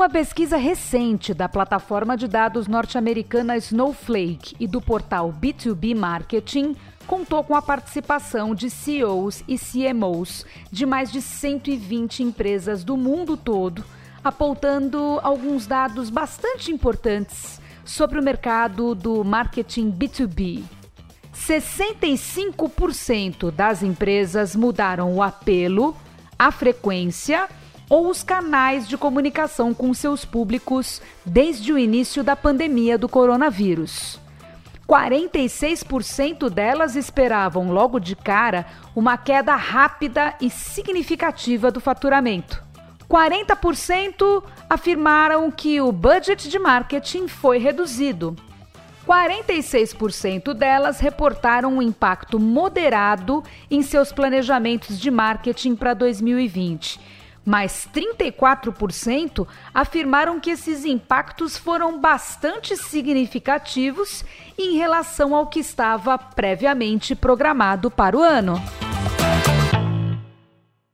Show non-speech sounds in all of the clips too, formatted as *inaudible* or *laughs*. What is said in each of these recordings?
Uma pesquisa recente da plataforma de dados norte-americana Snowflake e do portal B2B Marketing contou com a participação de CEOs e CMOs de mais de 120 empresas do mundo todo, apontando alguns dados bastante importantes sobre o mercado do marketing B2B. 65% das empresas mudaram o apelo, a frequência ou os canais de comunicação com seus públicos desde o início da pandemia do coronavírus. 46% delas esperavam logo de cara uma queda rápida e significativa do faturamento. 40% afirmaram que o budget de marketing foi reduzido. 46% delas reportaram um impacto moderado em seus planejamentos de marketing para 2020 mas 34% afirmaram que esses impactos foram bastante significativos em relação ao que estava previamente programado para o ano.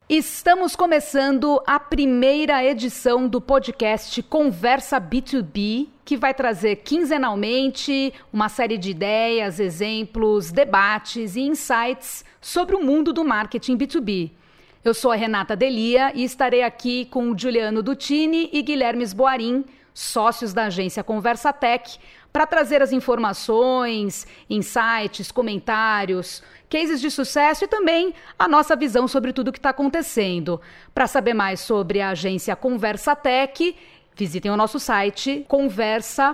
Estamos começando a primeira edição do podcast Conversa B2B, que vai trazer quinzenalmente uma série de ideias, exemplos, debates e insights sobre o mundo do marketing B2B. Eu sou a Renata Delia e estarei aqui com o Juliano Dutini e Guilherme Boarim, sócios da agência Conversa Tech, para trazer as informações, insights, comentários, cases de sucesso e também a nossa visão sobre tudo o que está acontecendo. Para saber mais sobre a agência Conversa Tech, visitem o nosso site conversa.tech.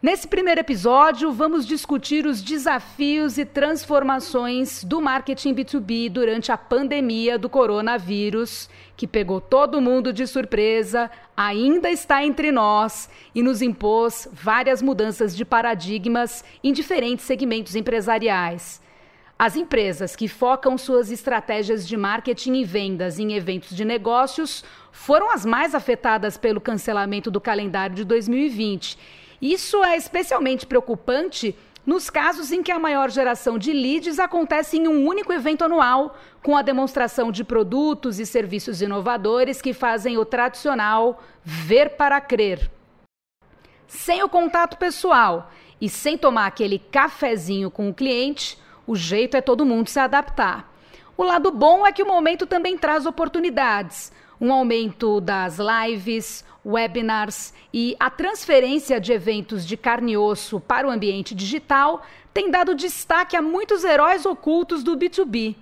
Nesse primeiro episódio, vamos discutir os desafios e transformações do marketing B2B durante a pandemia do coronavírus, que pegou todo mundo de surpresa, ainda está entre nós e nos impôs várias mudanças de paradigmas em diferentes segmentos empresariais. As empresas que focam suas estratégias de marketing e vendas em eventos de negócios foram as mais afetadas pelo cancelamento do calendário de 2020 isso é especialmente preocupante nos casos em que a maior geração de leads acontece em um único evento anual, com a demonstração de produtos e serviços inovadores que fazem o tradicional ver para crer. Sem o contato pessoal e sem tomar aquele cafezinho com o cliente, o jeito é todo mundo se adaptar. O lado bom é que o momento também traz oportunidades. Um aumento das lives, webinars e a transferência de eventos de carne e osso para o ambiente digital tem dado destaque a muitos heróis ocultos do B2B.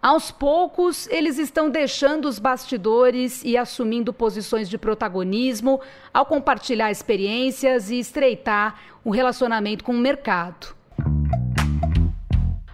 Aos poucos, eles estão deixando os bastidores e assumindo posições de protagonismo ao compartilhar experiências e estreitar o relacionamento com o mercado.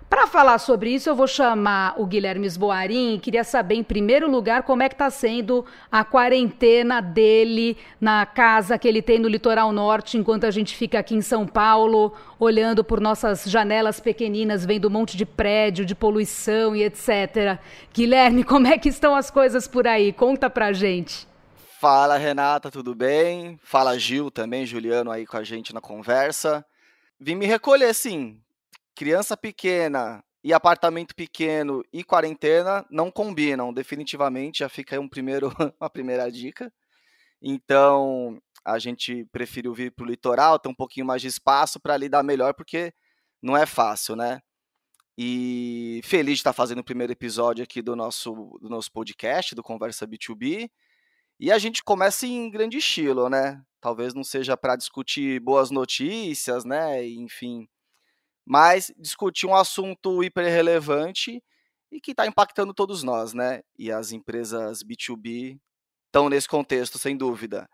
Para falar sobre isso, eu vou chamar o Guilherme Esboarim. Queria saber, em primeiro lugar, como é que está sendo a quarentena dele na casa que ele tem no litoral norte, enquanto a gente fica aqui em São Paulo, olhando por nossas janelas pequeninas, vendo um monte de prédio, de poluição e etc. Guilherme, como é que estão as coisas por aí? Conta pra gente. Fala, Renata, tudo bem? Fala, Gil também, Juliano aí com a gente na conversa. Vim me recolher, sim criança pequena e apartamento pequeno e quarentena não combinam, definitivamente. Já fica aí um primeiro, *laughs* uma primeira dica. Então, a gente preferiu vir para o litoral, ter um pouquinho mais de espaço para lidar melhor, porque não é fácil, né? E feliz de estar fazendo o primeiro episódio aqui do nosso, do nosso podcast, do Conversa B2B. E a gente começa em grande estilo, né? Talvez não seja para discutir boas notícias, né? Enfim, mas discutir um assunto hiper relevante e que está impactando todos nós, né? E as empresas B2B estão nesse contexto, sem dúvida.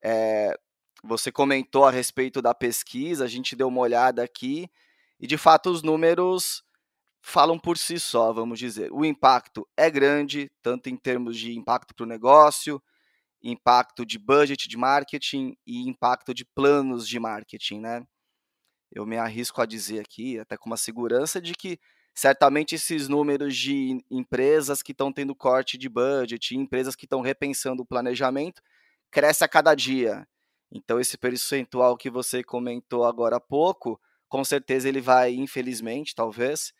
É, você comentou a respeito da pesquisa, a gente deu uma olhada aqui, e de fato os números falam por si só, vamos dizer. O impacto é grande, tanto em termos de impacto para o negócio, impacto de budget de marketing e impacto de planos de marketing, né? Eu me arrisco a dizer aqui, até com uma segurança, de que certamente esses números de empresas que estão tendo corte de budget, empresas que estão repensando o planejamento, cresce a cada dia. Então, esse percentual que você comentou agora há pouco, com certeza ele vai, infelizmente, talvez,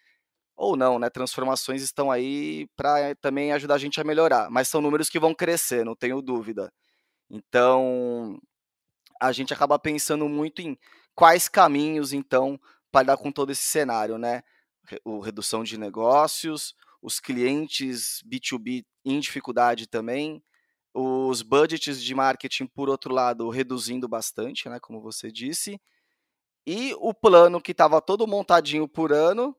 ou não, né? Transformações estão aí para também ajudar a gente a melhorar, mas são números que vão crescer, não tenho dúvida. Então, a gente acaba pensando muito em quais caminhos, então, para dar com todo esse cenário, né? O redução de negócios, os clientes B2B em dificuldade também, os budgets de marketing, por outro lado, reduzindo bastante, né? Como você disse, e o plano que estava todo montadinho por ano,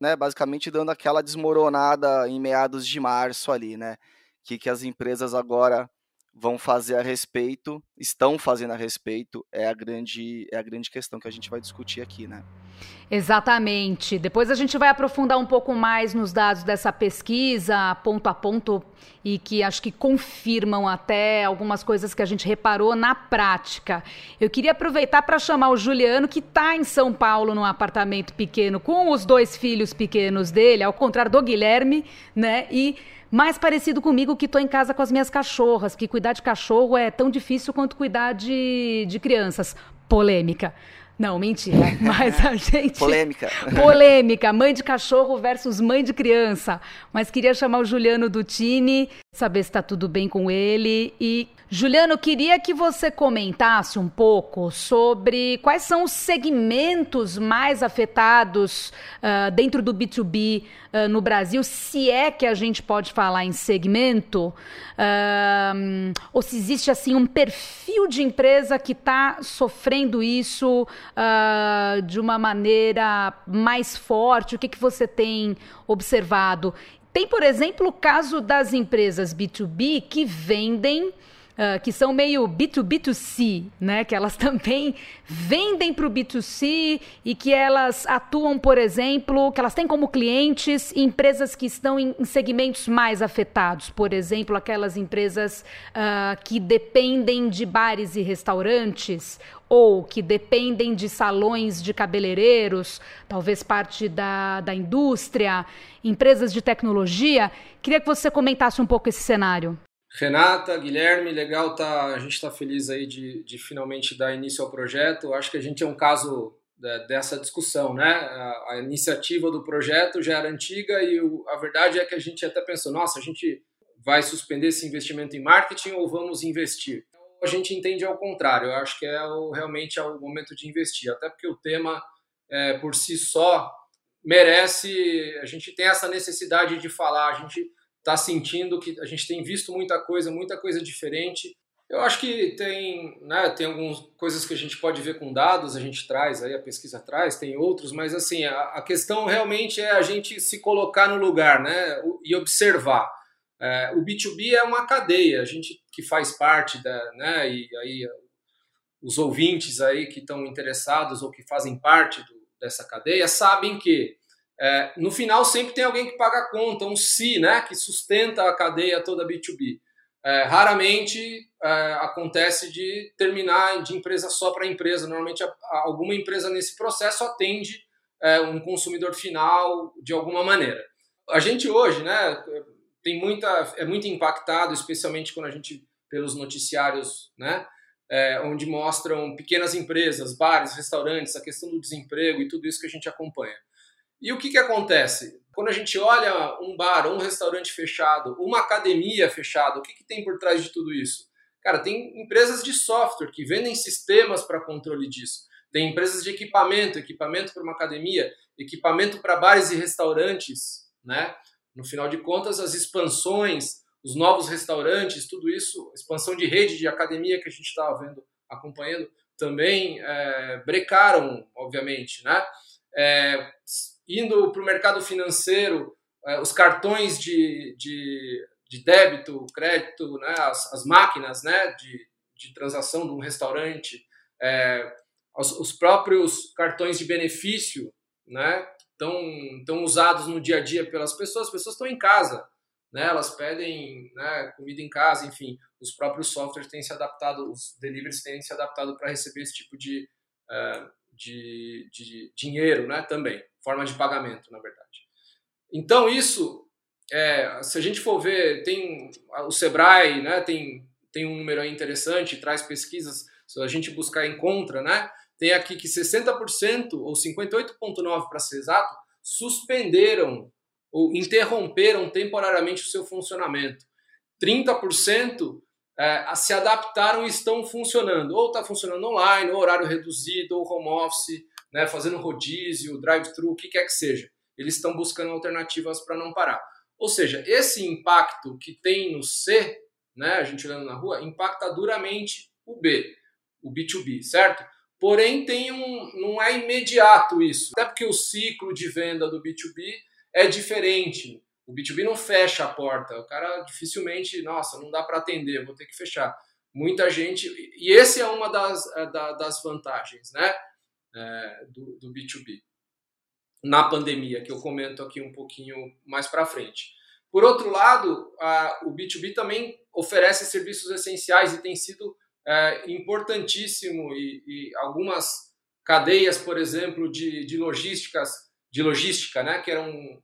né? Basicamente dando aquela desmoronada em meados de março ali, né? Que, que as empresas agora vão fazer a respeito, estão fazendo a respeito, é a grande, é a grande questão que a gente vai discutir aqui, né? Exatamente. Depois a gente vai aprofundar um pouco mais nos dados dessa pesquisa, ponto a ponto, e que acho que confirmam até algumas coisas que a gente reparou na prática. Eu queria aproveitar para chamar o Juliano, que está em São Paulo, num apartamento pequeno, com os dois filhos pequenos dele, ao contrário do Guilherme, né? E mais parecido comigo que estou em casa com as minhas cachorras, que cuidar de cachorro é tão difícil quanto cuidar de, de crianças. Polêmica. Não, mentira. *laughs* Mas a gente. Polêmica. Polêmica. Mãe de cachorro versus mãe de criança. Mas queria chamar o Juliano Dutini, saber se está tudo bem com ele e Juliano, queria que você comentasse um pouco sobre quais são os segmentos mais afetados uh, dentro do B2B uh, ah, no Brasil, se é que a gente pode falar em segmento, uh, ou se existe assim um perfil de empresa que está sofrendo isso de uma maneira mais forte. O que, que você tem observado? Tem, por exemplo, o caso das empresas B2B que vendem uh, que são meio B2B2C, né? Que elas *laughs* também vendem para o B2C e que elas atuam, por exemplo, que elas têm como clientes empresas que estão em, em segmentos mais afetados. Por exemplo, aquelas empresas uh, que dependem de bares e restaurantes ou que dependem de salões de cabeleireiros, talvez parte da, da indústria, empresas de tecnologia. Queria que você comentasse um pouco esse cenário. Renata, Guilherme, legal, tá, a gente está feliz aí de, de finalmente dar início ao projeto. Acho que a gente é um caso dessa discussão, né? A, a, iniciativa do projeto já era antiga e o, a verdade é que a gente até pensou, nossa, a gente vai suspender esse investimento em marketing ou vamos investir? A gente entende ao contrário, eu acho que é o, realmente é o momento de investir, até porque o tema é, por si só merece, a gente tem essa necessidade de falar, a gente está sentindo que a gente tem visto muita coisa, muita coisa diferente. Eu acho que tem, né, tem algumas coisas que a gente pode ver com dados, a gente traz aí, a pesquisa traz, tem outros, mas assim, a, a questão realmente é a gente se colocar no lugar, né, e observar. É, o B2B é uma cadeia, a gente que faz parte da, né, e aí os ouvintes aí que estão interessados ou que fazem parte do, dessa cadeia sabem que é, no final sempre tem alguém que paga a conta, um si, né, que sustenta a cadeia toda B2B. É, raramente é, acontece de terminar de empresa só para empresa. Normalmente a, a, alguma empresa nesse processo atende é, um consumidor final de alguma maneira. A gente hoje, né, tem muita, é muito impactado, especialmente quando a gente pelos noticiários, né, é, onde mostram pequenas empresas, bares, restaurantes, a questão do desemprego e tudo isso que a gente acompanha. E o que, que acontece? Quando a gente olha um bar, um restaurante fechado, uma academia fechada, o que, que tem por trás de tudo isso? Cara, tem empresas de software que vendem sistemas para controle disso. Tem empresas de equipamento, equipamento para uma academia, equipamento para bares e restaurantes, né? No final de contas, as expansões, os novos restaurantes, tudo isso, expansão de rede de academia que a gente estava vendo, acompanhando, também é, brecaram, obviamente, né? É, indo para o mercado financeiro, é, os cartões de, de, de débito, crédito, né, as, as máquinas né, de, de transação de um restaurante, é, os, os, próprios cartões de benefício né, estão, estão usados no dia a dia pelas pessoas, as pessoas estão em casa, né, elas pedem né, comida em casa, enfim, os próprios softwares têm se adaptado, os deliveries têm se adaptado para receber esse tipo de, uh, de, de dinheiro né, também forma de pagamento, na verdade. Então, isso, é, se a gente for ver, tem o Sebrae, né, tem, tem um número aí interessante, traz pesquisas, se a gente buscar encontra, né, tem aqui que 60% ou 58,9% para ser exato, suspenderam ou interromperam temporariamente o seu funcionamento. 30% é, se adaptaram e estão funcionando. Ou está funcionando online, ou horário reduzido, ou home office, né, fazendo rodízio, drive-thru, o que quer que seja. Eles estão buscando alternativas para não parar. Ou seja, esse impacto que tem no C, né, a gente olhando na rua, impacta duramente o B, o B2B, certo? Porém, tem um, não é imediato isso. Até porque o ciclo de venda do B2B é diferente. O B2B não fecha a porta. O cara dificilmente, nossa, não dá para atender, vou ter que fechar. Muita gente. E esse é uma das, é, das vantagens né, é, do, do B2B na pandemia, que eu comento aqui um pouquinho mais para frente. Por outro lado, a, o B2B também oferece serviços essenciais e tem sido é, importantíssimo e, e, algumas cadeias, por exemplo, de, de logísticas, de logística, né, que eram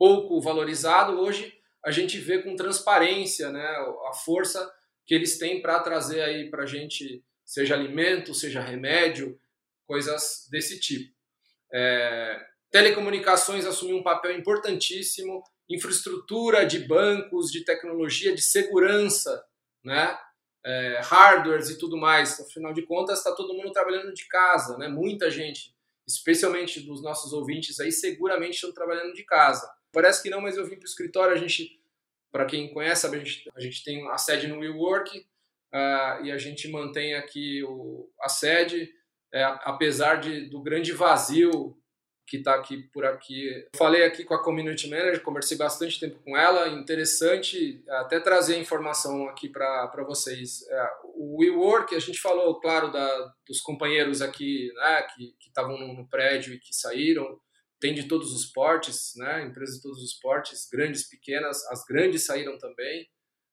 pouco valorizado, hoje a gente vê com transparência, né, a força que eles têm para trazer aí para a gente, seja alimento, seja remédio, coisas desse tipo. É, telecomunicações assumiu um papel importantíssimo, infraestrutura de bancos, de tecnologia, de segurança, né? É, hardwares e tudo mais. Afinal de contas, está todo mundo trabalhando de casa, né? Muita gente, especialmente dos nossos ouvintes aí, seguramente estão trabalhando de casa. Parece que não, mas eu vim para o escritório. A gente, para quem conhece, a gente, a gente tem a sede no WeWork uh, e a gente mantém aqui o, a sede, é, apesar de, do grande vazio que está aqui por aqui. Falei aqui com a community manager, conversei bastante tempo com ela, interessante até trazer informação aqui para vocês. É, o WeWork, a gente falou, claro, da, dos companheiros aqui né, que estavam no, no prédio e que saíram, tem de todos os portes, né, empresas de todos os portes, grandes, pequenas, as grandes saíram também,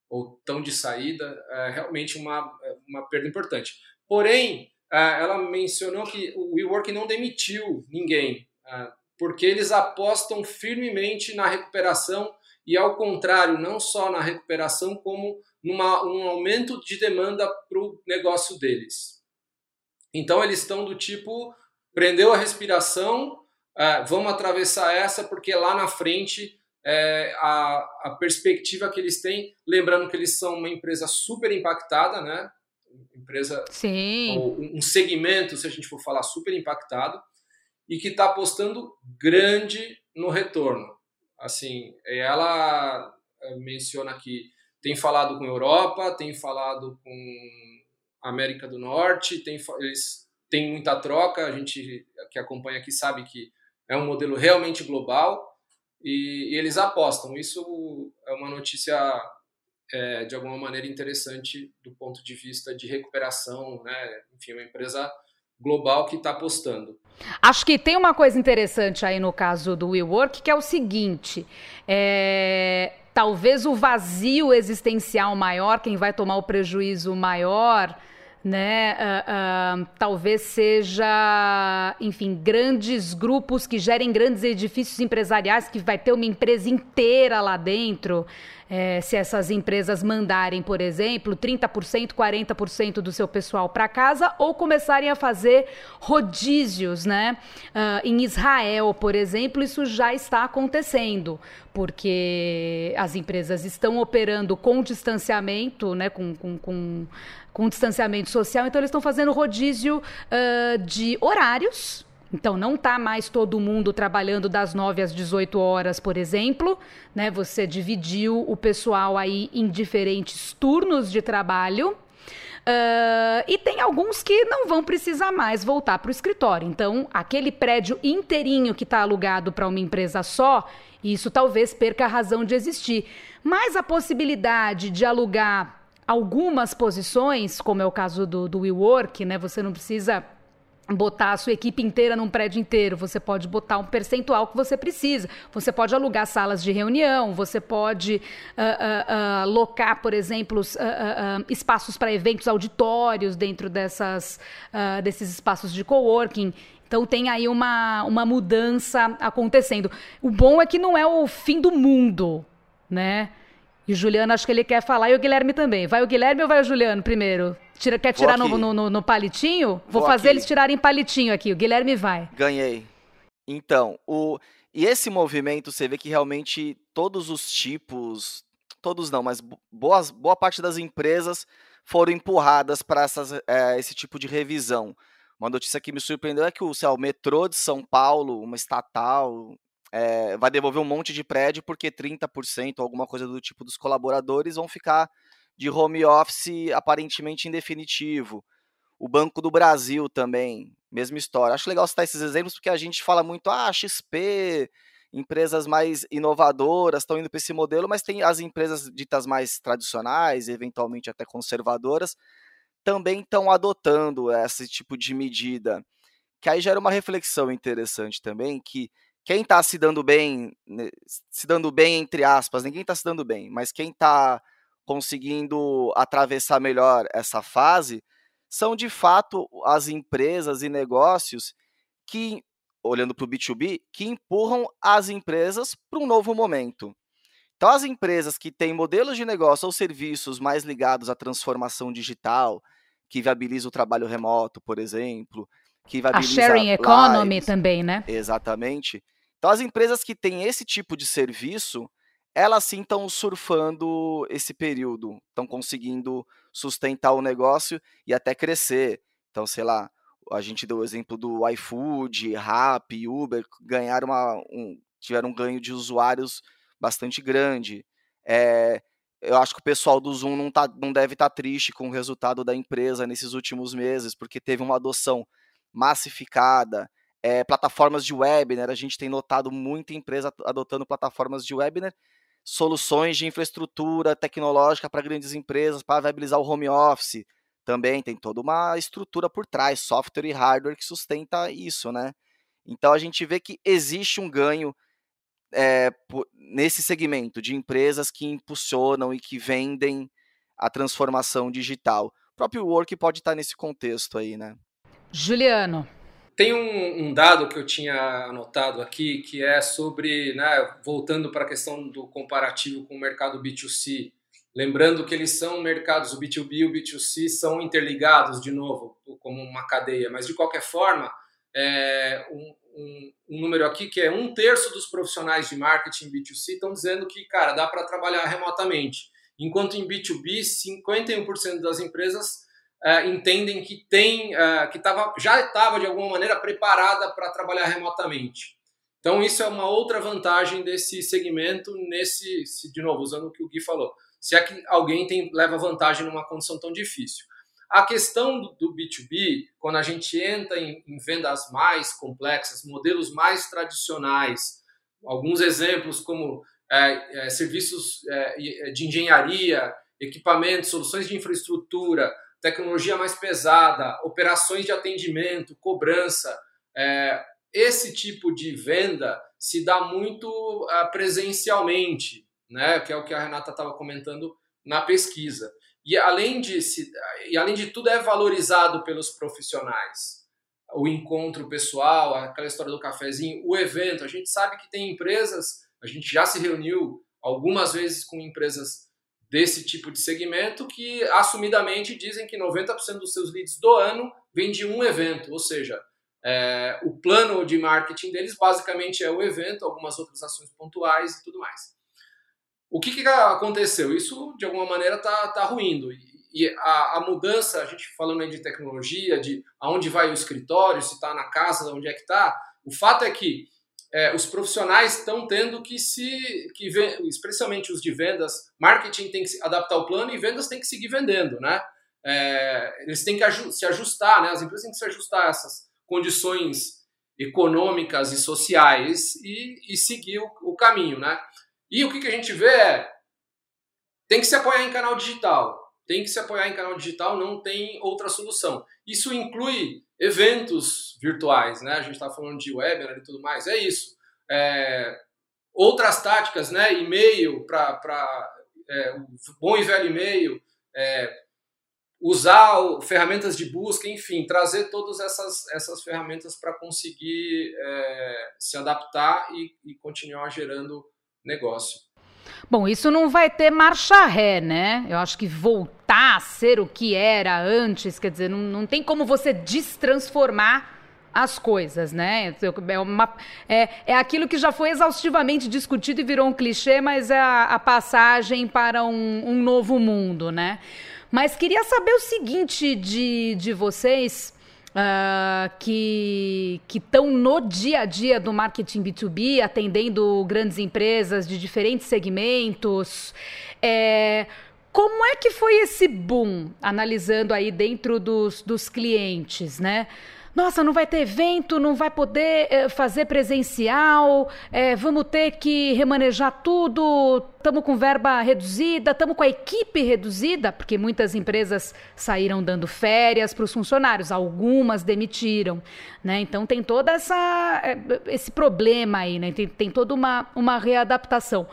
ou estão de saída, é realmente uma, uma perda importante. Porém, é, ela mencionou que o WeWork não demitiu ninguém, ah, porque eles apostam firmemente na recuperação e, ao contrário, não só na recuperação, como numa, um aumento de demanda para o negócio deles. Então, eles estão do tipo: prendeu a respiração, uh, vamos atravessar essa, porque lá na frente é, a, a perspectiva que eles têm, lembrando que eles são uma empresa super impactada, né? Empresa, Sim. um segmento, se a gente for falar, super impactado e que está apostando grande no retorno. Assim, ela eh, menciona que tem falado com a Europa, tem falado com a América do Norte, tem, eles têm muita troca, a gente que acompanha aqui sabe que é um modelo realmente global e, e eles apostam. Isso é uma notícia é, de alguma maneira interessante do ponto de vista de recuperação, né? Enfim, uma empresa global que está apostando. Acho que tem uma coisa interessante aí no caso do WeWork, que é o seguinte: é, talvez o vazio existencial maior, quem vai tomar o prejuízo maior, né? Uh, uh, talvez seja, enfim, grandes grupos que gerem grandes edifícios empresariais, que vai ter uma empresa inteira lá dentro é, se essas empresas mandarem, por exemplo, 30%, 40% do seu pessoal para casa ou começarem a fazer rodízios, né? Uh, em Israel, por exemplo, isso já está acontecendo, porque as empresas estão operando com distanciamento, né? com, com, com com distanciamento social, então eles estão fazendo rodízio uh, de horários então, não está mais todo mundo trabalhando das 9 às 18 horas, por exemplo. Né? Você dividiu o pessoal aí em diferentes turnos de trabalho. Uh, e tem alguns que não vão precisar mais voltar para o escritório. Então, aquele prédio inteirinho que está alugado para uma empresa só, isso talvez perca a razão de existir. Mas a possibilidade de alugar algumas posições, como é o caso do, do WeWork, né? Você não precisa botar a sua equipe inteira num prédio inteiro, você pode botar um percentual que você precisa. Você pode alugar salas de reunião, você pode uh, uh, uh, locar, por exemplo, espaços para eventos, auditórios dentro dessas, desses espaços de coworking. Então tem aí uma, uma mudança acontecendo. O bom é que não é o fim do mundo, né? E o Juliano, acho que ele quer falar, e o Guilherme também. Vai o Guilherme ou vai o Juliano primeiro? Tira, quer tirar no, no, no, palitinho? Vou, Vou fazer aqui. eles tirarem palitinho aqui. O Guilherme vai. Ganhei. Então, o, e esse movimento, você vê que realmente todos os tipos, todos não, mas boas, boa parte das empresas foram empurradas para é, esse tipo de revisão. Uma notícia que me surpreendeu é que o, lá, o metrô de São Paulo, uma estatal, é, vai devolver um monte de prédio porque 30% ou alguma coisa do tipo dos colaboradores vão ficar de home office aparentemente indefinitivo. O Banco do Brasil também, mesma história. Acho legal citar esses exemplos porque a gente fala muito, ah, XP, empresas mais inovadoras estão indo para esse modelo, mas tem as empresas ditas mais tradicionais, eventualmente até conservadoras, também estão adotando esse tipo de medida. Que aí gera uma reflexão interessante também, que quem está se dando bem, se dando bem entre aspas, ninguém está se dando bem, mas quem está conseguindo atravessar melhor essa fase são de fato as empresas e negócios que, olhando para o B2B, que empurram as empresas para um novo momento. Então, as empresas que têm modelos de negócio ou serviços mais ligados à transformação digital, que viabiliza o trabalho remoto, por exemplo, que viabiliza a sharing economy também, né? Exatamente. Então, as empresas que têm esse tipo de serviço, elas sim estão surfando esse período, estão conseguindo sustentar o negócio e até crescer. Então, sei lá, a gente deu o exemplo do iFood, Rappi, Uber, ganharam uma, um, tiveram um ganho de usuários bastante grande. É, eu acho que o pessoal do Zoom não, tá, não deve estar tá triste com o resultado da empresa nesses últimos meses, porque teve uma adoção massificada. É, plataformas de webinar, a gente tem notado muita empresa adotando plataformas de webinar soluções de infraestrutura tecnológica para grandes empresas, para viabilizar o home office. Também tem toda uma estrutura por trás, software e hardware que sustenta isso, né? Então a gente vê que existe um ganho é, nesse segmento de empresas que impulsionam e que vendem a transformação digital. O próprio Work pode estar nesse contexto aí, né? Juliano. Tem um, um, dado que eu tinha anotado aqui, que é sobre, né, voltando para a questão do comparativo com o mercado B2C, lembrando que eles são mercados, o B2B e o B2C são interligados, de novo, como uma cadeia, mas de qualquer forma, é, um, um, um número aqui que é um terço dos profissionais de marketing B2C estão dizendo que, cara, dá para trabalhar remotamente, enquanto em B2B, 51% das empresas uh, entendem que tem, uh, que tava, já estava de alguma maneira preparada para trabalhar remotamente. Então isso é uma outra vantagem desse segmento nesse, de novo usando o que o Gui falou, se é que alguém tem, leva vantagem numa condição tão difícil. A questão do, do B2B, quando a gente entra em, em vendas mais complexas, modelos mais tradicionais, alguns exemplos como é, é, serviços é, de engenharia, equipamentos, soluções de infraestrutura, tecnologia mais pesada, operações de atendimento, cobrança. É, esse tipo de venda se dá muito uh, presencialmente, né? que é o que a Renata estava comentando na pesquisa. E além, de se, e além de tudo, é valorizado pelos profissionais. O encontro pessoal, aquela história do cafezinho, o evento. A gente sabe que tem empresas, a gente já se reuniu algumas vezes com empresas desse tipo de segmento que assumidamente dizem que 90% dos seus leads do ano vem de um evento, ou seja, é, o plano de marketing deles basicamente é o evento, algumas outras ações pontuais e tudo mais. O que, que aconteceu? Isso de alguma maneira está tá ruindo. E a, a, mudança, a gente falando aí de tecnologia, de aonde vai o escritório, se está na casa, onde é que está, o fato é que é, os profissionais estão tendo que se, que especialmente os de vendas, marketing tem que adaptar o plano e vendas tem que seguir vendendo, né? É, eles têm que se ajustar, né? As empresas têm que se ajustar a essas condições econômicas e sociais e, e seguir o, o, caminho, né? E o que, que a gente vê é tem que se apoiar em canal digital, tem que se apoiar em canal digital, não tem outra solução. Isso inclui eventos virtuais, né? A gente está falando de webinar e tudo mais, é isso. É, outras táticas, né? E-mail para é, bom e velho e-mail, é, usar o, ferramentas de busca, enfim, trazer todas essas, essas ferramentas para conseguir é, se adaptar e, e continuar gerando negócio. Bom, isso não vai ter marcha ré, né? Eu acho que voltar a ser o que era antes, quer dizer, não, não tem como você destransformar as coisas, né? É, uma, é, é aquilo que já foi exaustivamente discutido e virou um clichê, mas é a, a passagem para um, um, novo mundo, né? Mas queria saber o seguinte de, de vocês. Uh, que estão no dia a dia do marketing B2B, atendendo grandes empresas de diferentes segmentos. É, como é que foi esse boom, analisando aí dentro dos, dos clientes, né? Nossa, não vai ter evento, não vai poder é, fazer presencial, é, vamos ter que remanejar tudo, estamos com verba reduzida, estamos com a equipe reduzida, porque muitas empresas saíram dando férias para os funcionários, algumas demitiram, né? Então tem toda essa eh, esse problema aí, né? Tem, tem toda uma, uma readaptação.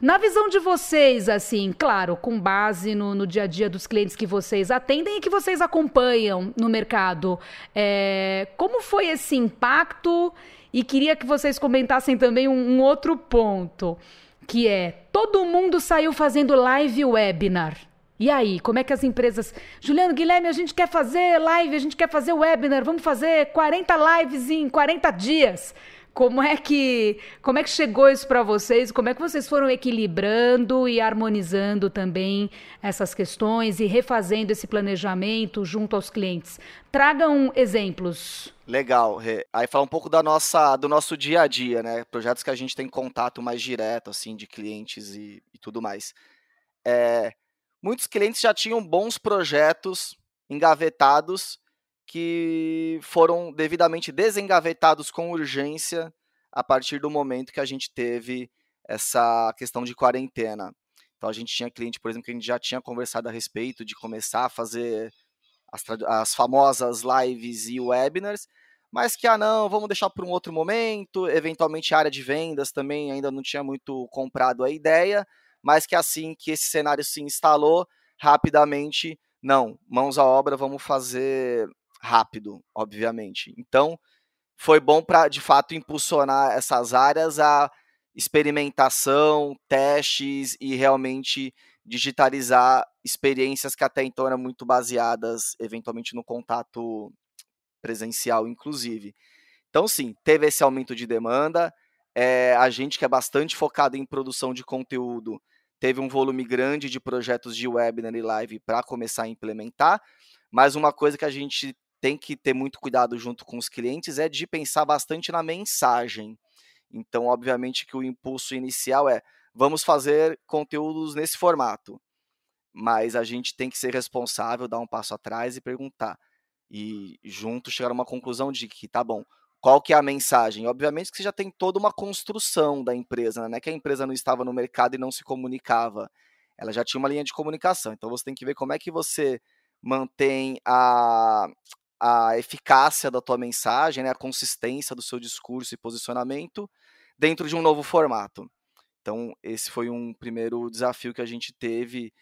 Na visão de vocês, assim, claro, com base no, no, dia a dia dos clientes que vocês atendem e que vocês acompanham no mercado, é, como foi esse impacto? E queria que vocês comentassem também um, um outro ponto, que é todo mundo saiu fazendo live webinar. E aí, como é que as empresas. Juliano, Guilherme, a gente quer fazer live, a gente quer fazer webinar, vamos fazer 40 lives em 40 dias. Como é que como é que chegou isso para vocês? Como é que vocês foram equilibrando e harmonizando também essas questões e refazendo esse planejamento junto aos clientes? Tragam exemplos. Legal. Aí falar um pouco da nossa do nosso dia a dia, né? Projetos que a gente tem contato mais direto assim de clientes e, e tudo mais. É, muitos clientes já tinham bons projetos engavetados que foram devidamente desengavetados com urgência a partir do momento que a gente teve essa questão de quarentena. Então a gente tinha cliente, por exemplo, que a gente já tinha conversado a respeito de começar a fazer as, as famosas lives e webinars, mas que, ah não, vamos deixar para um outro momento, eventualmente a área de vendas também ainda não tinha muito comprado a ideia, mas que assim que esse cenário se instalou, rapidamente, não, mãos à obra, vamos fazer rápido, obviamente. Então, foi bom para, de fato, impulsionar essas áreas a experimentação, testes e realmente digitalizar experiências que até então eram muito baseadas, eventualmente, no contato presencial, inclusive. Então, sim, teve esse aumento de demanda. É, a gente que é bastante focado em produção de conteúdo teve um volume grande de projetos de webinar e live para começar a implementar. Mas uma coisa que a gente tem que ter muito cuidado junto com os clientes é de pensar bastante na mensagem. Então, obviamente que o impulso inicial é vamos fazer conteúdos nesse formato. Mas a gente tem que ser responsável, dar um passo atrás e perguntar. E junto chegar a uma conclusão de que, tá bom, qual que é a mensagem? Obviamente que você já tem toda uma construção da empresa, né? é que a empresa não estava no mercado e não se comunicava. Ela já tinha uma linha de comunicação. Então você tem que ver como é que você mantém a, a eficácia da tua mensagem, né, a consistência do seu discurso e posicionamento dentro de um novo formato. Então, esse foi um primeiro desafio que a gente teve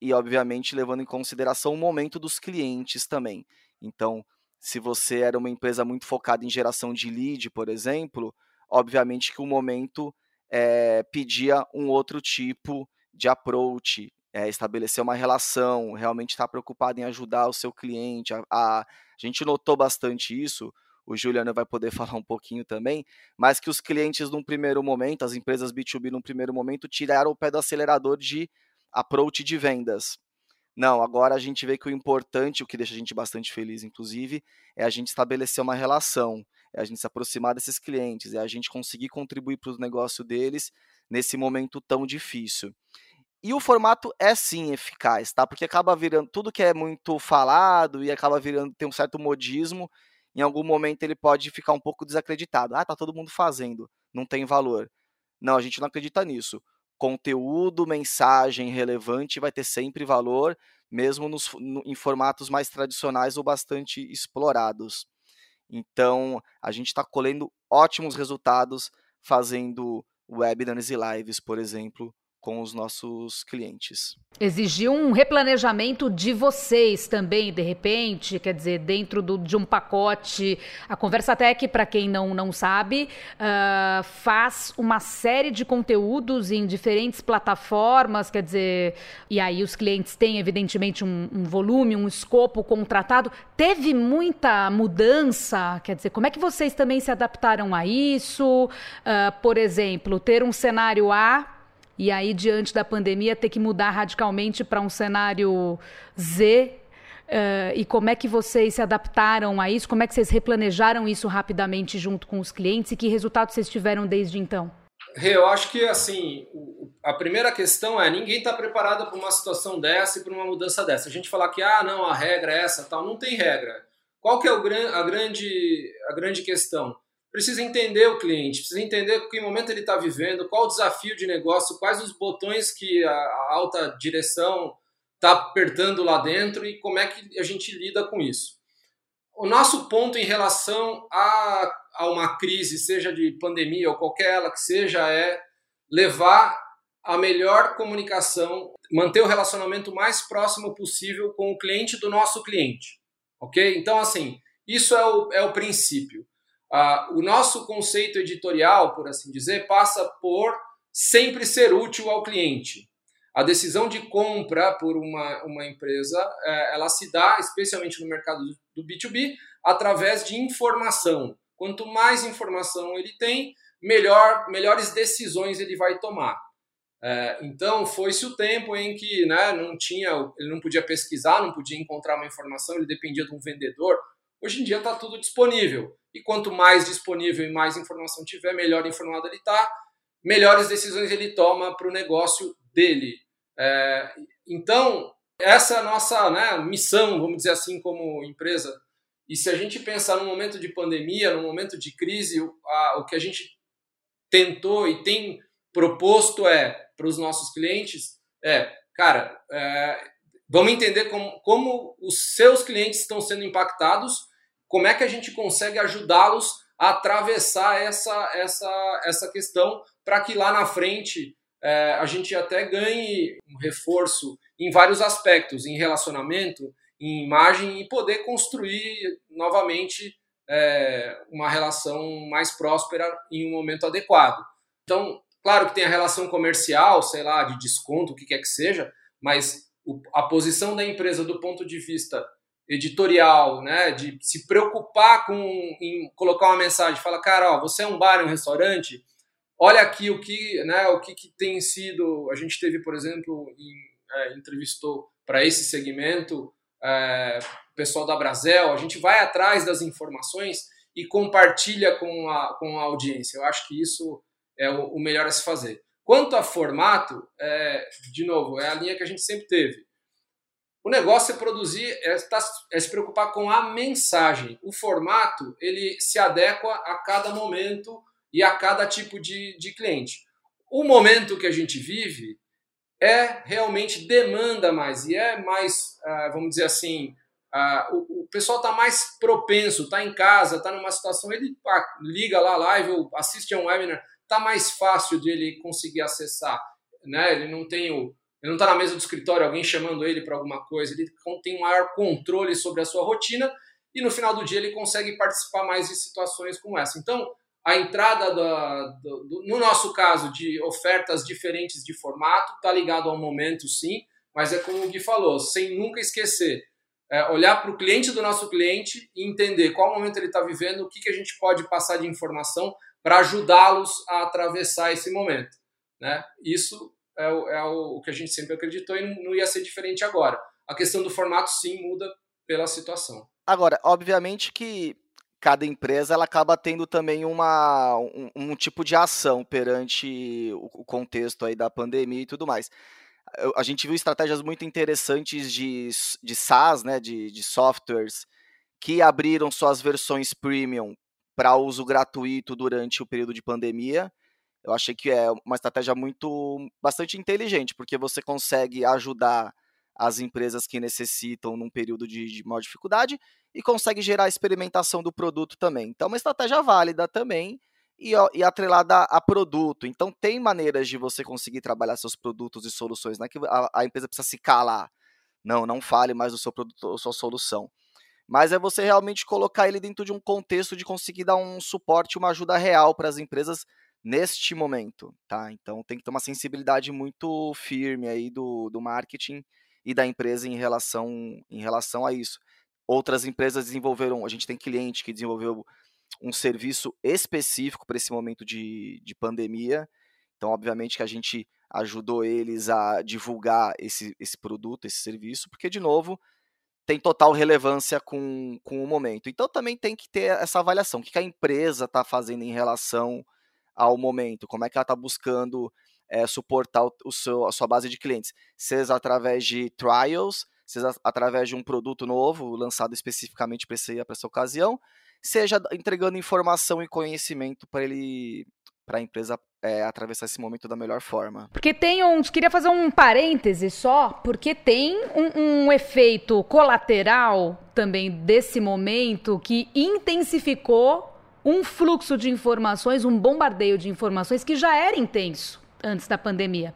e, obviamente, levando em consideração o momento dos clientes também. Então, se você era uma empresa muito focada em geração de lead, por exemplo, obviamente que o momento é, pedia um outro tipo de approach, é, estabelecer uma relação, realmente estar preocupado em ajudar o seu cliente. A, a, a gente notou bastante isso, o Juliano vai poder *laughs* falar um pouquinho também, mas que os clientes, num primeiro momento, as empresas B2B, num primeiro momento, tiraram o pé do acelerador de approach de vendas. Não, agora a gente vê que o importante, o que deixa a gente bastante feliz, inclusive, é a gente estabelecer uma relação, é a gente se aproximar desses clientes, é a gente conseguir contribuir para o negócio deles nesse momento tão difícil. E o formato é sim eficaz, tá? Porque acaba virando tudo que é muito falado e acaba virando tem um certo modismo, em algum momento ele pode ficar um pouco desacreditado. Ah, tá todo mundo fazendo, não tem valor. Não, a gente não acredita nisso. Conteúdo, mensagem relevante vai ter sempre valor, mesmo nos, no, em formatos mais tradicionais ou bastante explorados. Então, a gente está colhendo ótimos resultados fazendo webinars e lives, por exemplo, com os nossos clientes. Exigiu um replanejamento de vocês também, de repente, quer dizer, dentro do, de um pacote. A Conversa Tech, para quem não, não sabe, uh, faz uma série de conteúdos em diferentes plataformas, quer dizer, e aí os clientes têm, evidentemente, um, um volume, um escopo contratado. Teve muita mudança, quer dizer, como é que vocês também se adaptaram a isso? Uh, por exemplo, ter um cenário A e aí, diante da pandemia, ter que mudar radicalmente para um cenário Z. Uh, e como é que vocês se adaptaram a isso? Como é que vocês replanejaram isso rapidamente junto com os clientes? E que resultados vocês tiveram desde então? Eu acho que assim, a primeira questão é ninguém está preparado para uma situação dessa e para uma mudança dessa. A gente falar que ah não a regra é essa tal, não tem regra. Qual que é o, a grande a grande questão? Precisa entender o cliente, precisa entender que momento ele está vivendo, qual o desafio de negócio, quais os botões que a alta direção está apertando lá dentro e como é que a gente lida com isso. O nosso ponto em relação a, a uma crise, seja de pandemia ou qualquer ela que seja, é levar a melhor comunicação, manter o relacionamento mais próximo possível com o cliente do nosso cliente. Ok? Então, assim, isso é o, é o princípio. Uh, o nosso conceito editorial, por assim dizer, passa por sempre ser útil ao cliente. A decisão de compra por uma, uma empresa, é, ela se dá, especialmente no mercado do B2B, através de informação. Quanto mais informação ele tem, melhor, melhores decisões ele vai tomar. É, então, foi-se o tempo em que né, não tinha, ele não podia pesquisar, não podia encontrar uma informação, ele dependia de um vendedor. Hoje em dia está tudo disponível. E quanto mais disponível e mais informação tiver, melhor informado ele está, melhores decisões ele toma para o negócio dele. É, então, essa é a nossa né, missão, vamos dizer assim, como empresa. E se a gente pensar no momento de pandemia, no momento de crise, o, a, o que a gente tentou e tem proposto é para os nossos clientes é, cara, é, vamos entender como, como os seus clientes estão sendo impactados como é que a gente consegue ajudá-los a atravessar essa, essa, essa questão para que lá na frente é, a gente até ganhe um reforço em vários aspectos, em relacionamento, em imagem e poder construir novamente é, uma relação mais próspera em um momento adequado. Então, claro que tem a relação comercial, sei lá, de desconto, o que quer que seja, mas a posição da empresa do ponto de vista editorial, né, de se preocupar com em colocar uma mensagem, fala, cara, ó, você é um bar, um restaurante, olha aqui o que, né, o que, que tem sido, a gente teve, por exemplo, em, é, entrevistou para esse segmento é, pessoal da Brasel, a gente vai atrás das informações e compartilha com a, com a audiência. Eu acho que isso é o, o melhor a se fazer. Quanto a formato, é, de novo, é a linha que a gente sempre teve o negócio é produzir, é, tá, é, se preocupar com a mensagem. O formato ele se adequa a cada momento e a cada tipo de, de cliente. O momento que a gente vive é realmente demanda mais e é mais, uh, vamos dizer assim, uh, o, o, pessoal está mais propenso, está em casa, está numa situação, ele uh, liga lá a live ou assiste a um webinar, está mais fácil de ele conseguir acessar. Né? Ele não tem o, ele não está na mesa do escritório, alguém chamando ele para alguma coisa, ele tem um maior controle sobre a sua rotina e no final do dia ele consegue participar mais de situações como essa. Então, a entrada da, do, do, no nosso caso de ofertas diferentes de formato está ligado ao momento, sim, mas é como o Gui falou, sem nunca esquecer, é, olhar para o cliente do nosso cliente e entender qual momento ele está vivendo, o que, que a gente pode passar de informação para ajudá-los a atravessar esse momento. Né? Isso é o, é o que a gente sempre acreditou e não ia ser diferente agora. A questão do formato, sim, muda pela situação. Agora, obviamente que cada empresa ela acaba tendo também uma, um, um tipo de ação perante o, contexto aí da pandemia e tudo mais. A gente viu estratégias muito interessantes de, de SaaS, né, de, de softwares, que abriram suas versões premium para uso gratuito durante o período de pandemia eu achei que é uma estratégia muito bastante inteligente, porque você consegue ajudar as empresas que necessitam num período de, de maior dificuldade e consegue gerar experimentação do produto também. Então, é uma estratégia válida também e, e atrelada a produto. Então, tem maneiras de você conseguir trabalhar seus produtos e soluções. Não é que a, a empresa precisa se calar. Não, não fale mais do seu produto ou sua solução. Mas é você realmente colocar ele dentro de um contexto de conseguir dar um suporte, uma ajuda real para as empresas neste momento, tá? Então tem que ter uma sensibilidade muito firme aí do, do marketing e da empresa em relação, em relação a isso. Outras empresas desenvolveram, a gente tem cliente que desenvolveu um serviço específico para esse momento de, de pandemia. Então, obviamente que a gente ajudou eles a divulgar esse, esse produto, esse serviço, porque, de novo, tem total relevância com, com o momento. Então, também tem que ter essa avaliação. O que a empresa está fazendo em relação ao momento? Como é que ela está buscando é, suportar o, seu, a sua base de clientes? Seja através de trials, seja através de um produto novo, lançado especificamente para essa ocasião, seja entregando informação e conhecimento para ele para a empresa é, atravessar esse momento da melhor forma. Porque tem um. Queria fazer um parêntese só, porque tem um, um efeito colateral também desse momento que intensificou um fluxo de informações, um bombardeio de informações que já era intenso antes da pandemia.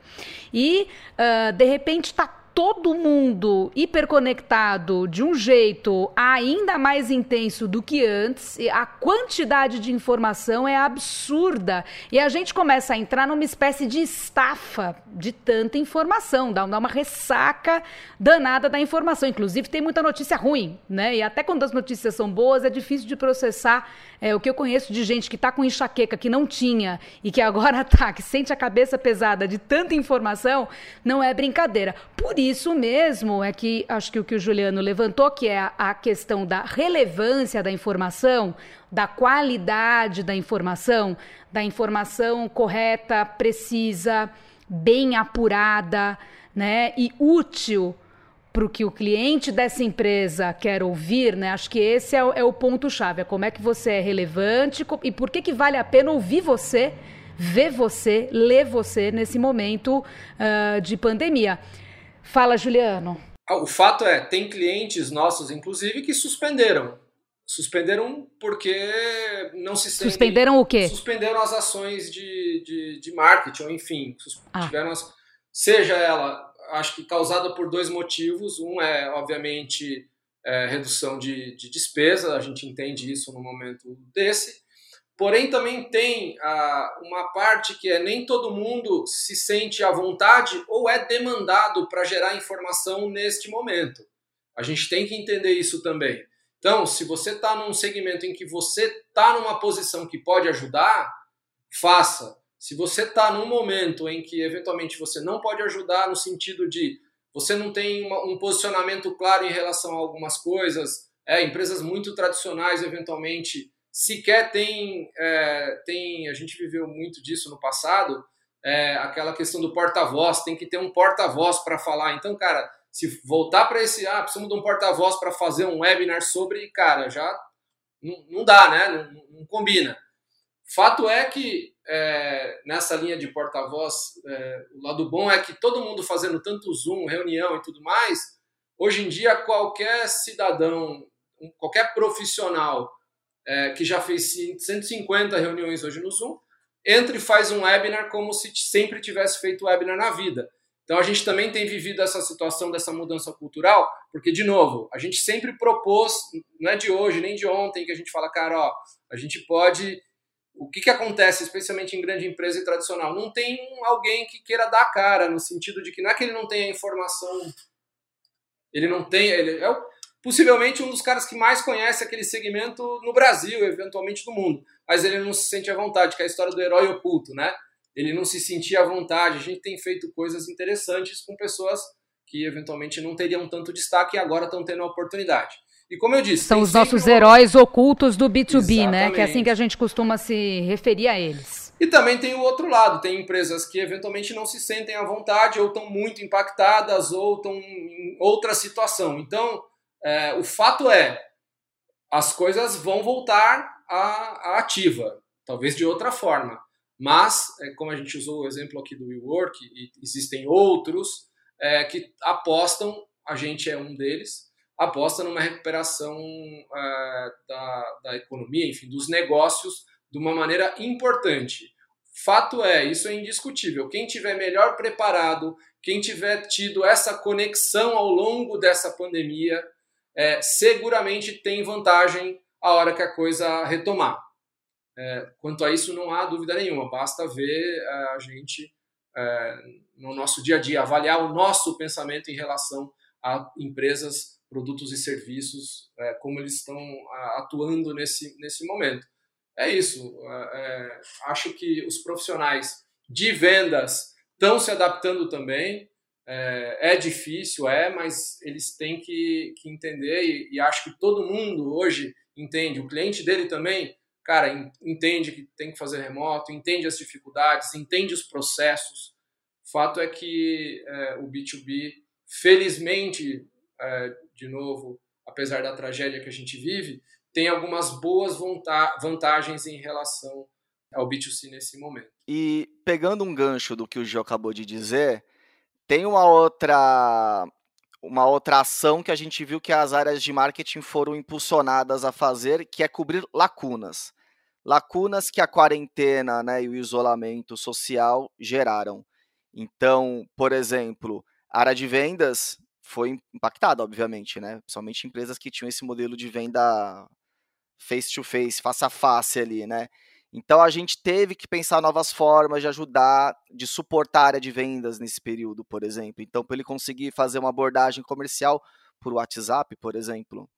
E, uh, de repente, está todo mundo hiperconectado de um jeito ainda mais intenso do que antes, a quantidade de informação é absurda e a gente começa a entrar numa espécie de estafa de tanta informação, dá uma ressaca danada da informação. Inclusive, tem muita notícia ruim, né? E até quando as notícias são boas, é difícil de processar. É, o que eu conheço de gente que está com enxaqueca que não tinha e que agora *laughs* tá, que sente a cabeça pesada de tanta informação, não é brincadeira. Por isso mesmo é que acho que o que o Juliano levantou, que é a, a questão da relevância da informação, da qualidade da informação, da informação correta, precisa, bem apurada, né, e útil para o que o cliente dessa empresa quer ouvir, né? Acho que esse é o, é o ponto-chave. É como é que você é relevante e por que, que vale a pena ouvir você, ver você, ler você nesse momento uh, de pandemia. Fala, Juliano. Ah, o fato é, tem clientes nossos, inclusive, que suspenderam. Suspenderam porque não se sentem... Suspenderam o quê? Suspenderam as ações de, de, de marketing, ou enfim, ah. tiveram as, seja ela, acho que causada por dois motivos. Um é, obviamente, é, redução de, de despesa, a gente entende isso no momento desse. Porém, também tem ah, uma parte que é nem todo mundo se sente à vontade ou é demandado para gerar informação neste momento. A gente tem que entender isso também. Então, se você está num segmento em que você está numa posição que pode ajudar, faça. Se você está num momento em que eventualmente você não pode ajudar, no sentido de você não tem uma, um posicionamento claro em relação a algumas coisas, é, empresas muito tradicionais eventualmente sequer tem, é, tem, a gente viveu muito disso no passado, é, aquela questão do porta-voz, tem que ter um porta-voz para falar. Então, cara, se voltar para esse, ah, precisamos de um porta-voz para fazer um webinar sobre, cara, já não, não dá, né? Não, não, combina. Fato é que é, nessa linha de porta-voz, é, o lado bom é que todo mundo fazendo tanto Zoom, reunião e tudo mais, hoje em dia qualquer cidadão, qualquer profissional é, que já fez 150 reuniões hoje no Zoom, entra e faz um webinar como se sempre tivesse feito webinar na vida. Então a gente também tem vivido essa situação dessa mudança cultural, porque, de novo, a gente sempre propôs, não é de hoje nem de ontem, que a gente fala, cara, ó, a gente pode. O que, que acontece, especialmente em grande empresa e tradicional? Não tem alguém que queira dar a cara, no sentido de que não é que ele não tenha informação, ele não tem. Ele é possivelmente um dos caras que mais conhece aquele segmento no Brasil, eventualmente no mundo. Mas ele não se sente à vontade, que é a história do herói oculto, né? Ele não se sentia à vontade. A gente tem feito coisas interessantes com pessoas que eventualmente não teriam tanto destaque e agora estão tendo a oportunidade. E como eu disse, são os nossos uma... heróis ocultos do B2B, Exatamente. né? Que é assim que a gente costuma se referir a eles. E também tem o outro lado, tem empresas que eventualmente não se sentem à vontade ou estão muito impactadas ou estão em outra situação. Então, é, o fato é, as coisas vão voltar à, à ativa, talvez de outra forma. Mas, é, como a gente usou o exemplo aqui do WeWork, e existem outros é, que apostam, a gente é um deles, aposta numa recuperação é, da, da economia, enfim, dos negócios de uma maneira importante. Fato é, isso é indiscutível. Quem tiver melhor preparado, quem tiver tido essa conexão ao longo dessa pandemia, é, seguramente tem vantagem a hora que a coisa retomar. É, quanto a isso, não há dúvida nenhuma. Basta ver é, a gente é, no nosso dia a dia, avaliar o nosso pensamento em relação a empresas, produtos e serviços, é, como eles estão atuando nesse, nesse momento. É isso. É, acho que os profissionais de vendas estão se adaptando também. É, é, difícil, é, mas eles têm que, que entender e, e, acho que todo mundo hoje entende. O cliente dele também, cara, entende que tem que fazer remoto, entende as dificuldades, entende os processos. Fato é que é, o B2B, felizmente, é, de novo, apesar da tragédia que a gente vive, tem algumas boas vantagens em relação ao B2C nesse momento. E pegando um gancho do que o Gio acabou de dizer, tem uma outra uma outra ação que a gente viu que as áreas de marketing foram impulsionadas a fazer, que é cobrir lacunas. Lacunas que a quarentena né, e o isolamento social geraram. Então, por exemplo, a área de vendas foi impactada, obviamente, né? Principalmente empresas que tinham esse modelo de venda face to face, face a face ali, né? Então a gente teve que pensar novas formas de ajudar, de suportar a área de vendas nesse período, por exemplo. Então, para ele conseguir fazer uma abordagem comercial por WhatsApp, por exemplo,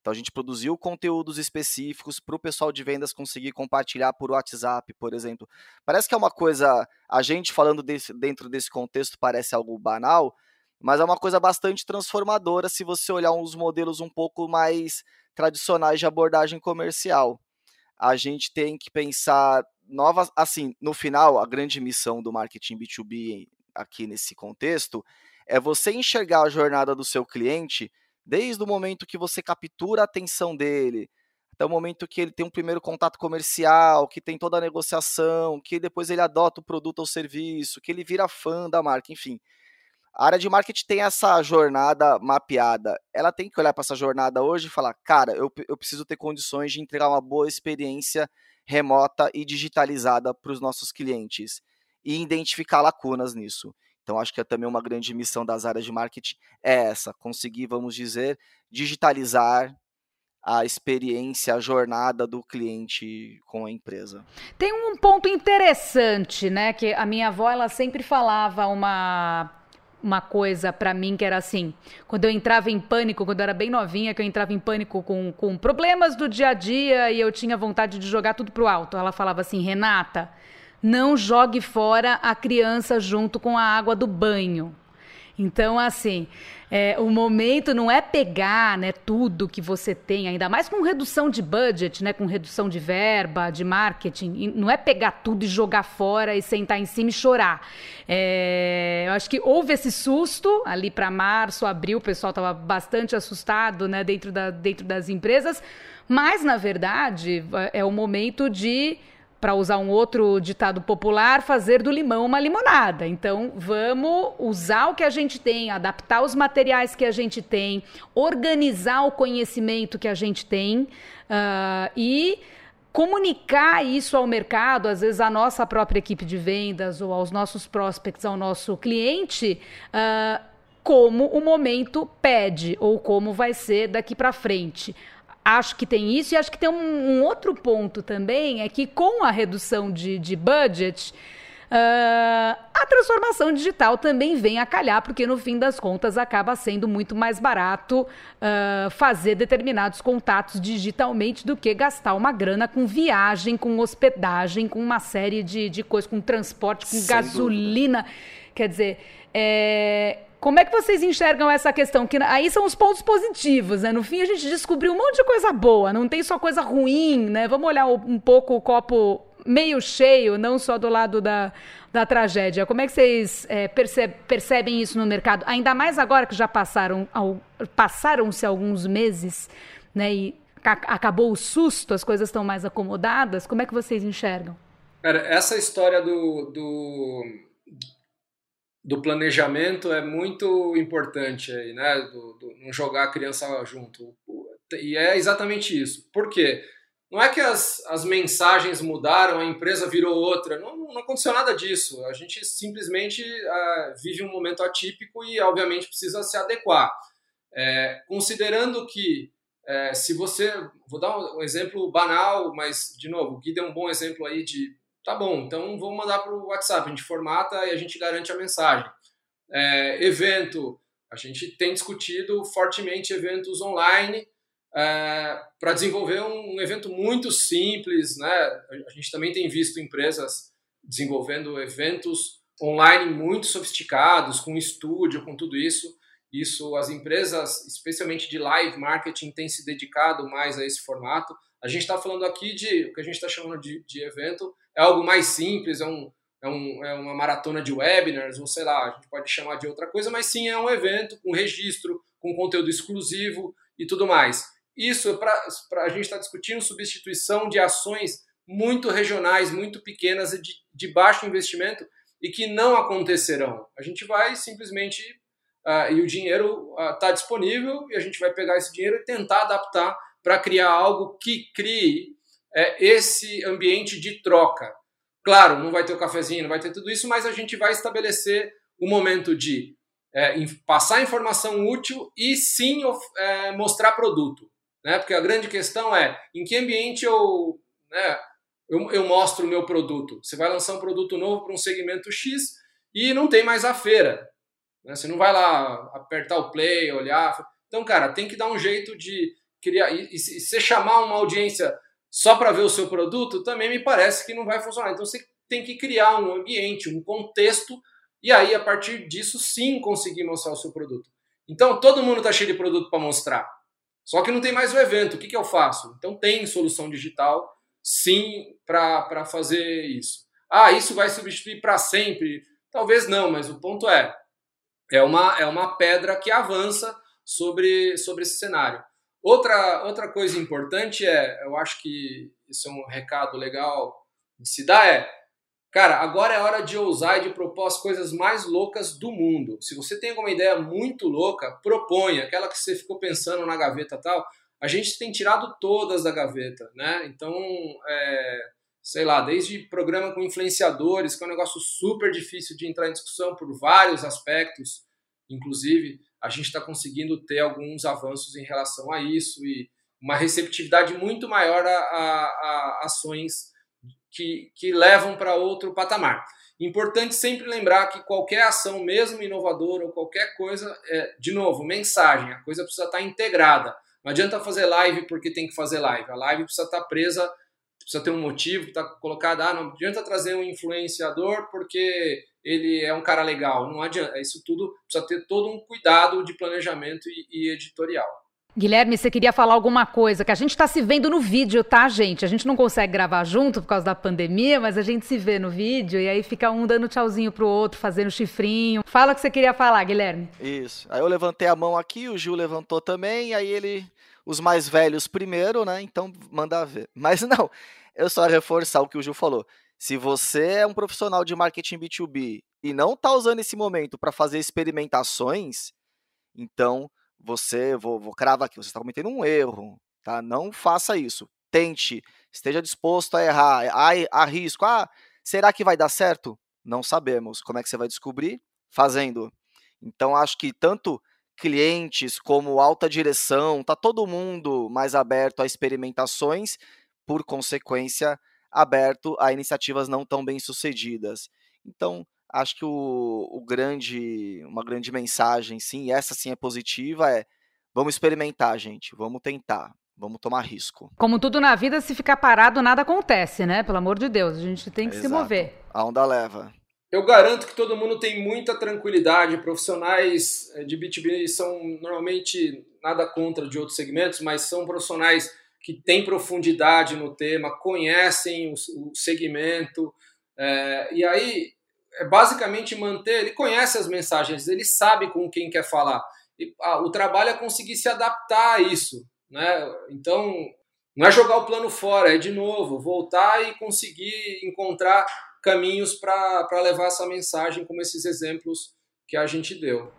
então a gente produziu conteúdos específicos para o pessoal de vendas conseguir compartilhar por WhatsApp, por exemplo. Parece que é uma coisa, a gente falando desse, dentro desse contexto parece algo banal, mas é uma coisa bastante transformadora se você olhar uns modelos um pouco mais tradicionais de abordagem comercial. A gente tem que pensar novas, assim, no final, a grande missão do marketing B2B aqui nesse contexto é você enxergar a jornada do seu cliente Desde o momento que você captura a atenção dele, até o momento que ele tem um primeiro contato comercial, que tem toda a negociação, que depois ele adota o produto ou serviço, que ele vira fã da marca, enfim. A área de marketing tem essa jornada mapeada. Ela tem que olhar para essa jornada hoje e falar: cara, eu, eu preciso ter condições de entregar uma boa experiência remota e digitalizada para os nossos clientes e identificar lacunas nisso. Então, acho que é também uma grande missão das áreas de marketing é essa, conseguir, vamos dizer, digitalizar a experiência, a jornada do cliente com a empresa. Tem um ponto interessante, né, que a minha avó ela sempre falava uma uma coisa para mim que era assim, quando eu entrava em pânico, quando eu era bem novinha, que eu entrava em pânico com, com problemas do dia a dia e eu tinha vontade de jogar tudo pro alto. Ela falava assim, Renata, não jogue fora a criança junto com a água do banho. Então, assim, é, o momento não é pegar né, tudo que você tem, ainda mais com redução de budget, né, com redução de verba, de marketing, não é pegar tudo e jogar fora e sentar em cima e chorar. É, eu acho que houve esse susto ali para março, abril, o pessoal estava bastante assustado né, dentro, da, dentro das empresas, mas, na verdade, é o momento de para usar um outro ditado popular, fazer do limão uma limonada. Então, vamos usar o que a gente tem, adaptar os materiais que a gente tem, organizar o conhecimento que a gente tem uh, e comunicar isso ao mercado, às vezes à nossa própria equipe de vendas ou aos nossos prospects, ao nosso cliente. Uh, como o momento pede ou como vai ser daqui para frente acho que tem isso, e acho que tem um, um outro ponto também, é que com a redução de, de budget, Uh, a transformação digital também vem a calhar, porque no fim das contas acaba sendo muito mais barato uh, fazer determinados contatos digitalmente do que gastar uma grana com viagem, com hospedagem, com uma série de, de coisas, com transporte, com Sem gasolina. Dúvida. Quer dizer, é, como é que vocês enxergam essa questão? Que aí são os pontos positivos, né? No fim a gente descobriu um monte de coisa boa, não tem só coisa ruim, né? Vamos olhar um pouco o copo meio cheio, não só do lado da, da tragédia. Como é que vocês é, percebe, percebem isso no mercado? Ainda mais agora que já passaram passaram-se alguns meses, né? E acabou o susto, as coisas estão mais acomodadas. Como é que vocês enxergam? Cara, essa história do, do do planejamento é muito importante aí, né? Do, do, não jogar a criança junto. E é exatamente isso. Por quê? não é que as, as mensagens mudaram, a empresa virou outra, não, não aconteceu nada disso. A gente simplesmente uh, vive um momento atípico e, obviamente, precisa se adequar. É, considerando que, é, se você. Vou dar um, um, exemplo banal, mas, de novo, o Gui deu um bom exemplo aí de. Tá bom, então vamos mandar para o WhatsApp, a gente formata e a gente garante a mensagem. É, evento, a gente tem discutido fortemente eventos online é, para desenvolver um, um, evento muito simples. Né? A gente também tem visto empresas desenvolvendo eventos online muito sofisticados, com estúdio, com tudo isso. Isso, as empresas, especialmente de live marketing, têm se dedicado mais a esse formato. A gente está falando aqui de o que a gente está chamando de, de evento, é algo mais simples, é um, é, um, é, uma maratona de webinars, ou sei lá, a gente pode chamar de outra coisa, mas sim é um evento com registro, com conteúdo exclusivo e tudo mais. Isso é para a gente estar tá discutindo substituição de ações muito regionais, muito pequenas e de, de baixo investimento e que não acontecerão. A gente vai simplesmente uh, e o dinheiro está uh, disponível e a gente vai pegar esse dinheiro e tentar adaptar para criar algo que crie é, esse ambiente de troca. Claro, não vai ter o cafezinho, não vai ter tudo isso, mas a gente vai estabelecer o momento de é, passar informação útil e sim é, mostrar produto né? Porque a grande questão é em que ambiente eu, né, eu, eu mostro o meu produto. Você vai lançar um produto novo para um segmento X e não tem mais a feira. Né? Você não vai lá apertar o play, olhar. Então, cara, tem que dar um jeito de criar. E, e se chamar uma audiência só para ver o seu produto, também me parece que não vai funcionar. Então, você tem que criar um ambiente, um contexto, e aí, a partir disso, sim conseguir mostrar o seu produto. Então, todo mundo está cheio de produto para mostrar. Só que não tem mais o evento. O que, que eu faço? Então tem solução digital, sim, para fazer isso. Ah, isso vai substituir para sempre? Talvez não, mas o ponto é, é uma, é uma pedra que avança sobre, sobre esse cenário. Outra, outra coisa importante é, eu acho que isso é um recado legal de se dar, é Cara, agora é hora de ousar e de propor as coisas mais loucas do mundo. Se você tem alguma ideia muito louca, proponha. Aquela que você ficou pensando na gaveta tal, a gente tem tirado todas da gaveta, né? Então, é, sei lá, desde programa com influenciadores, que é um negócio super difícil de entrar em discussão por vários aspectos, inclusive, a gente está conseguindo ter alguns avanços em relação a isso e uma receptividade muito maior a, a, a ações que, que levam para outro patamar. Importante sempre lembrar que qualquer ação, mesmo inovadora ou qualquer coisa, é, de novo, mensagem, a coisa precisa estar integrada. Não adianta fazer live porque tem que fazer live. A live precisa estar presa, precisa ter um motivo, está colocada. Ah, não adianta trazer um influenciador porque ele é um cara legal. Não adianta. Isso tudo precisa ter todo um cuidado de planejamento e, e editorial. Guilherme, você queria falar alguma coisa? Que a gente está se vendo no vídeo, tá, gente? A gente não consegue gravar junto por causa da pandemia, mas a gente se vê no vídeo e aí fica um dando tchauzinho pro outro, fazendo chifrinho. Fala o que você queria falar, Guilherme. Isso. Aí eu levantei a mão aqui, o Gil levantou também, aí ele. Os mais velhos primeiro, né? Então manda ver. *laughs* Mas não, eu só reforçar o que o Gil falou. Se você é um profissional de marketing B2B e não está usando esse momento para fazer experimentações, então você, vou, vou cravar aqui, você está cometendo um erro, tá? Não faça isso. Tente, esteja disposto a errar, há, há risco. Ah, será que vai dar certo? Não sabemos. Como é que você vai descobrir? Fazendo. Então, acho que tanto clientes como alta direção, tá todo mundo mais aberto a experimentações, por consequência, aberto a iniciativas não tão bem sucedidas. Então, acho que o, o grande, uma grande mensagem, sim, essa sim é positiva, é vamos experimentar, gente, vamos tentar, vamos tomar risco. Como tudo na vida, se ficar parado, nada acontece, né? Pelo amor de Deus, a gente tem que Exato. se mover. A onda leva. Eu garanto que todo mundo tem muita tranquilidade. Profissionais eh, de B2B são normalmente nada contra de outros segmentos, mas são profissionais que têm profundidade no tema, conhecem o, segmento. É, e aí é basicamente manter. Ele conhece as mensagens, ele sabe com quem quer falar. E, ah, o trabalho é conseguir se adaptar a isso. Né? Então, não é jogar o plano fora, é de novo voltar e conseguir encontrar caminhos para levar essa mensagem, como esses exemplos que a gente deu.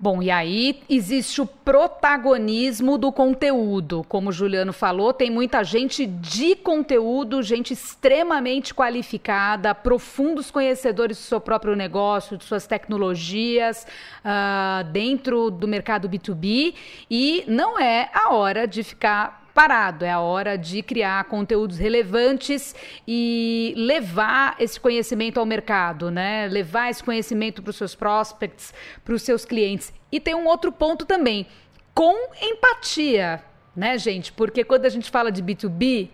Bom, e aí existe o protagonismo do conteúdo. Como o Juliano falou, tem muita gente de conteúdo, gente extremamente qualificada, profundos conhecedores do seu próprio negócio, de suas tecnologias, uh, dentro do mercado B2B. E não é a hora de ficar parado, é a hora de criar conteúdos relevantes e levar esse conhecimento ao mercado, né? Levar esse conhecimento para os seus prospects, para os seus clientes. E tem um outro ponto também, com empatia, né, gente? Porque quando a gente fala de B2B,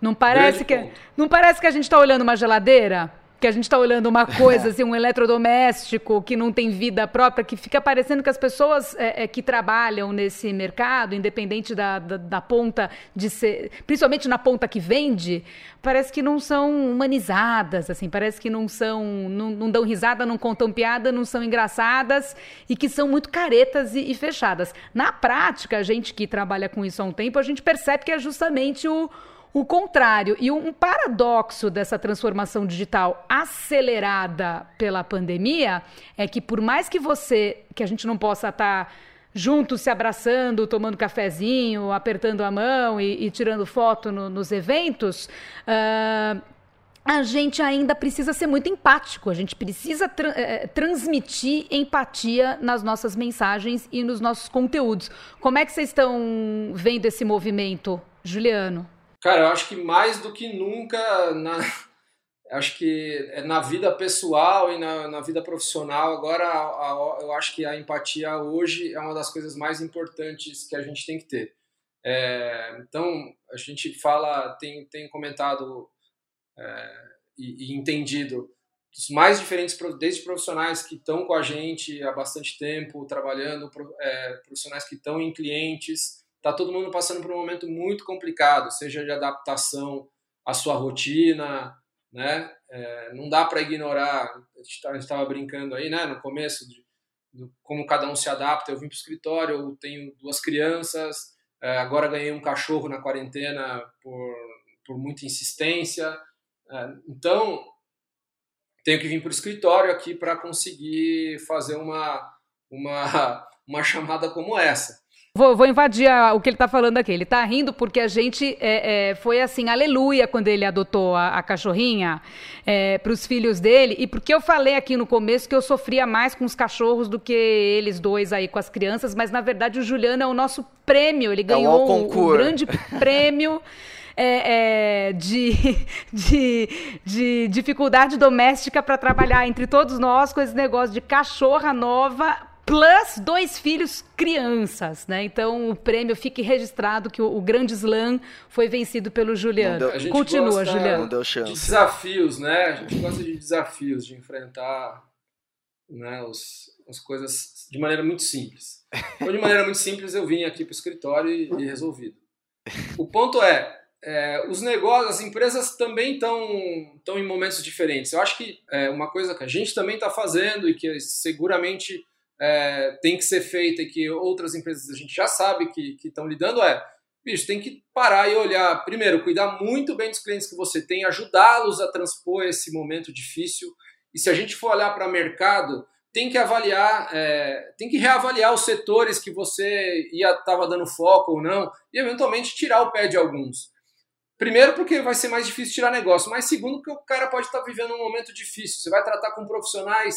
não parece que não parece que a gente está olhando uma geladeira? Que a gente está olhando uma coisa, assim, um eletrodoméstico que não tem vida própria, que fica parecendo que as pessoas é, é, que trabalham nesse mercado, independente da, da, da, ponta de ser, principalmente na ponta que vende, parece que não são humanizadas, assim, parece que não são, não, não dão risada, não contam piada, não são engraçadas e que são muito caretas e, e fechadas. Na prática, a gente que trabalha com isso há um tempo, a gente percebe que é justamente o o contrário. E um paradoxo dessa transformação digital acelerada pela pandemia é que por mais que você, que a gente não possa estar juntos se abraçando, tomando cafezinho, apertando a mão e, e tirando foto no, nos eventos, uh, a gente ainda precisa ser muito empático, a gente precisa tra eh, transmitir empatia nas nossas mensagens e nos nossos conteúdos. Como é que vocês estão vendo esse movimento, Juliano? Cara, eu acho que mais do que nunca, na, *laughs* acho que é na vida pessoal e na, na vida profissional, agora a, a, eu acho que a empatia hoje é uma das coisas mais importantes que a gente tem que ter. É, então, a gente fala, tem, tem comentado é, e, e, entendido os mais diferentes, desde profissionais que estão com a gente há bastante tempo, trabalhando, é, profissionais que estão em clientes, está todo mundo passando por um momento muito complicado, seja de adaptação à sua rotina, né? É, não dá para ignorar. A gente tá, estava brincando aí, né? No começo de, de, como cada um se adapta. Eu vim para o escritório, eu tenho duas crianças, é, agora ganhei um cachorro na quarentena por, por muita insistência. É, então tenho que vir para o escritório aqui para conseguir fazer uma, uma, *laughs* uma chamada como essa. Vou, vou invadir o que ele está falando aqui. Ele está rindo porque a gente é, é, foi assim, aleluia, quando ele adotou a, a cachorrinha é, para os filhos dele. E porque eu falei aqui no começo que eu sofria mais com os cachorros do que eles dois aí com as crianças, mas na verdade o Juliano é o nosso prêmio. Ele é ganhou o, o grande *laughs* prêmio. É, é, de, de, de, dificuldade doméstica para trabalhar entre todos nós com esse negócio de cachorra nova plus dois filhos crianças, né? Então o prêmio fique registrado que o, o grande slam foi vencido pelo Juliano. Deu, Continua, Juliano. Não deu chance. De desafios, né? A gente gosta de desafios, de enfrentar né, os, as coisas de maneira muito simples. Então, de maneira muito simples, eu vim aqui para o escritório e, e, resolvido. O ponto é, é, os negócios, as empresas também estão em momentos diferentes. Eu acho que é uma coisa que a gente também está fazendo e que seguramente é, tem que ser feita e que outras empresas a gente já sabe que estão lidando é, bicho, tem que parar e olhar, primeiro, cuidar muito bem dos clientes que você tem, ajudá-los a transpor esse momento difícil. E se a gente for olhar para mercado, tem que avaliar, é, tem que reavaliar os setores que você ia estava dando foco ou não, e eventualmente tirar o pé de alguns. Primeiro, porque vai ser mais difícil tirar negócio, mas segundo, porque o cara pode estar tá vivendo um momento difícil. Você vai tratar com profissionais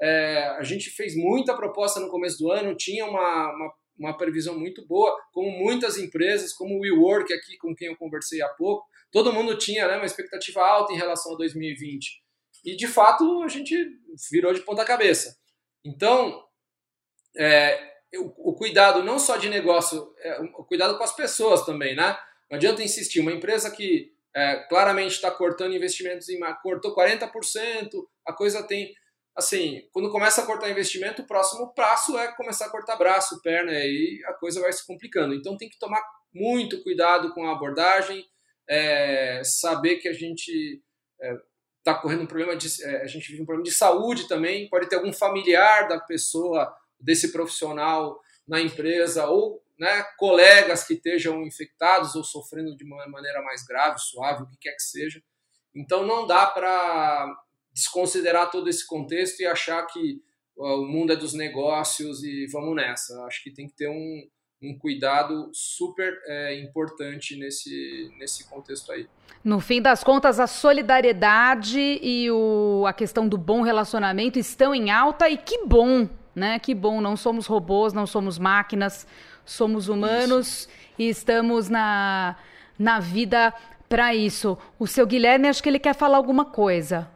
é, a gente fez muita proposta no começo do ano, tinha uma, uma, uma, previsão muito boa, como muitas empresas, como o WeWork aqui, com quem eu conversei há pouco, todo mundo tinha né, uma expectativa alta em relação a 2020. E, de fato, a gente virou de ponta cabeça. Então, é, o, o, cuidado não só de negócio, é, o cuidado com as pessoas também, né? Não adianta insistir. Uma empresa que é, claramente está cortando investimentos, em, cortou 40%, a coisa tem assim, quando começa a cortar investimento, o próximo passo é começar a cortar braço, perna, e aí a coisa vai se complicando. Então tem que tomar muito cuidado com a abordagem, é, saber que a gente está é, correndo um problema de. É, a gente vive um problema de saúde também, pode ter algum familiar da pessoa, desse profissional na empresa, ou né, colegas que estejam infectados ou sofrendo de uma maneira mais grave, suave, o que quer que seja. Então não dá para desconsiderar todo esse contexto e achar que o mundo é dos negócios e vamos nessa. Acho que tem que ter um, um cuidado super é, importante nesse, nesse contexto aí. No fim das contas, a solidariedade e o, a questão do bom relacionamento estão em alta e que bom, né? Que bom, não somos robôs, não somos máquinas, somos humanos isso. e estamos na, na vida para isso. O seu Guilherme, acho que ele quer falar alguma coisa.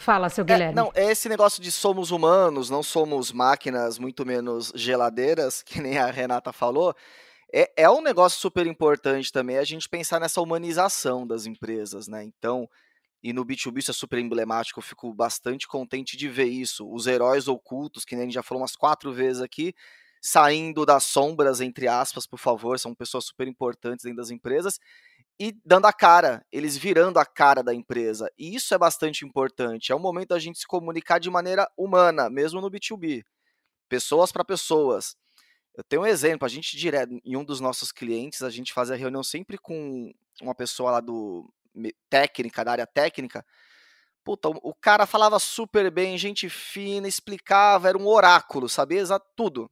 Fala, seu é, Guilherme. É, não, é esse negócio de somos humanos, não somos máquinas, muito menos geladeiras, *laughs* que nem a Renata falou. É, é um negócio super importante também a gente pensar nessa humanização das empresas, né? Então, e no B2B isso é super emblemático, eu fico bastante contente de ver isso. Os heróis ocultos, que nem a gente já falou umas quatro vezes aqui, saindo das sombras, entre aspas, por favor, são pessoas super importantes dentro das empresas e dando a cara, eles virando a cara da empresa. E isso é bastante importante. É o momento da gente se comunicar de maneira humana, mesmo no B2B. Pessoas para pessoas. Eu tenho um exemplo, a gente direto, em um dos nossos clientes, a gente fazia reunião sempre com uma pessoa lá do técnica, da área técnica. Puta, o cara falava super bem, gente fina, explicava, era um oráculo, sabia tudo.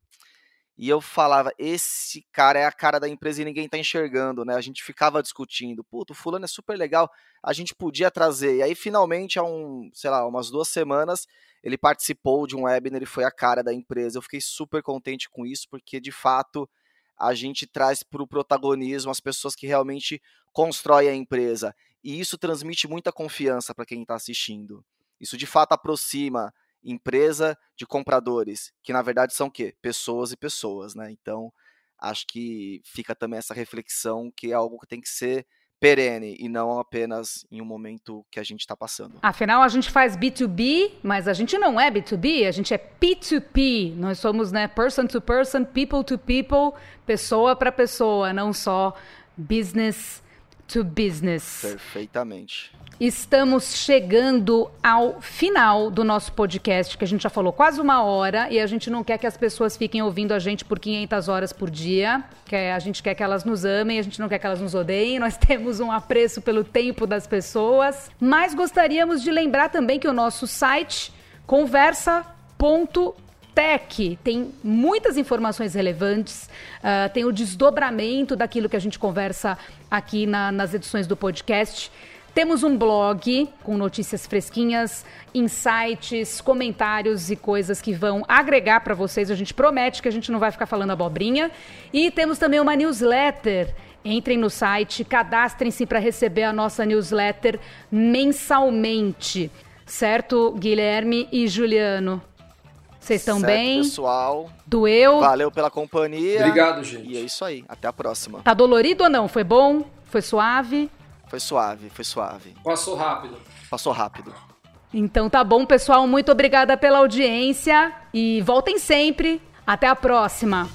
E eu falava, esse cara é a cara da empresa e ninguém tá enxergando, né? A gente ficava discutindo, puto, o fulano é super legal, a gente podia trazer. E aí, finalmente, há um, sei lá, umas duas semanas, ele participou de um webinar e foi a cara da empresa. Eu fiquei super contente com isso, porque de fato a gente traz para o protagonismo as pessoas que realmente constroem a empresa. E isso transmite muita confiança para quem está assistindo. Isso de fato aproxima empresa de compradores, que na verdade são o quê? Pessoas e pessoas, né? Então, acho que fica também essa reflexão que é algo que tem que ser perene e não apenas em um momento que a gente está passando. Afinal, a gente faz B2B, mas a gente não é B2B, a gente é P2P. Nós somos, né, person to person, people to people, pessoa para pessoa, não só business to business. Perfeitamente. Estamos chegando ao final do nosso podcast, que a gente já falou quase uma hora e a gente não quer que as pessoas fiquem ouvindo a gente por 500 horas por dia. Que a gente quer que elas nos amem, a gente não quer que elas nos odeiem. Nós *laughs* temos um apreço pelo tempo das pessoas, mas gostaríamos de lembrar também que o nosso site tem muitas informações relevantes, uh, tem o desdobramento daquilo que a gente conversa aqui na, nas edições do podcast. Temos um blog com notícias fresquinhas, insights, comentários e coisas que vão agregar para vocês. A gente promete que a gente não vai ficar falando abobrinha. E temos também uma newsletter. Entrem no site, cadastrem-se para receber a nossa newsletter mensalmente. Certo, Guilherme e Juliano? Vocês estão bem? pessoal. Doeu? Valeu pela companhia. Obrigado, gente. E é isso aí. Até a próxima. Tá dolorido ou não? Foi bom? Foi suave? Foi suave, foi suave. Passou rápido. Passou rápido. Então tá bom, pessoal. Muito obrigada pela audiência e voltem sempre. Até a próxima.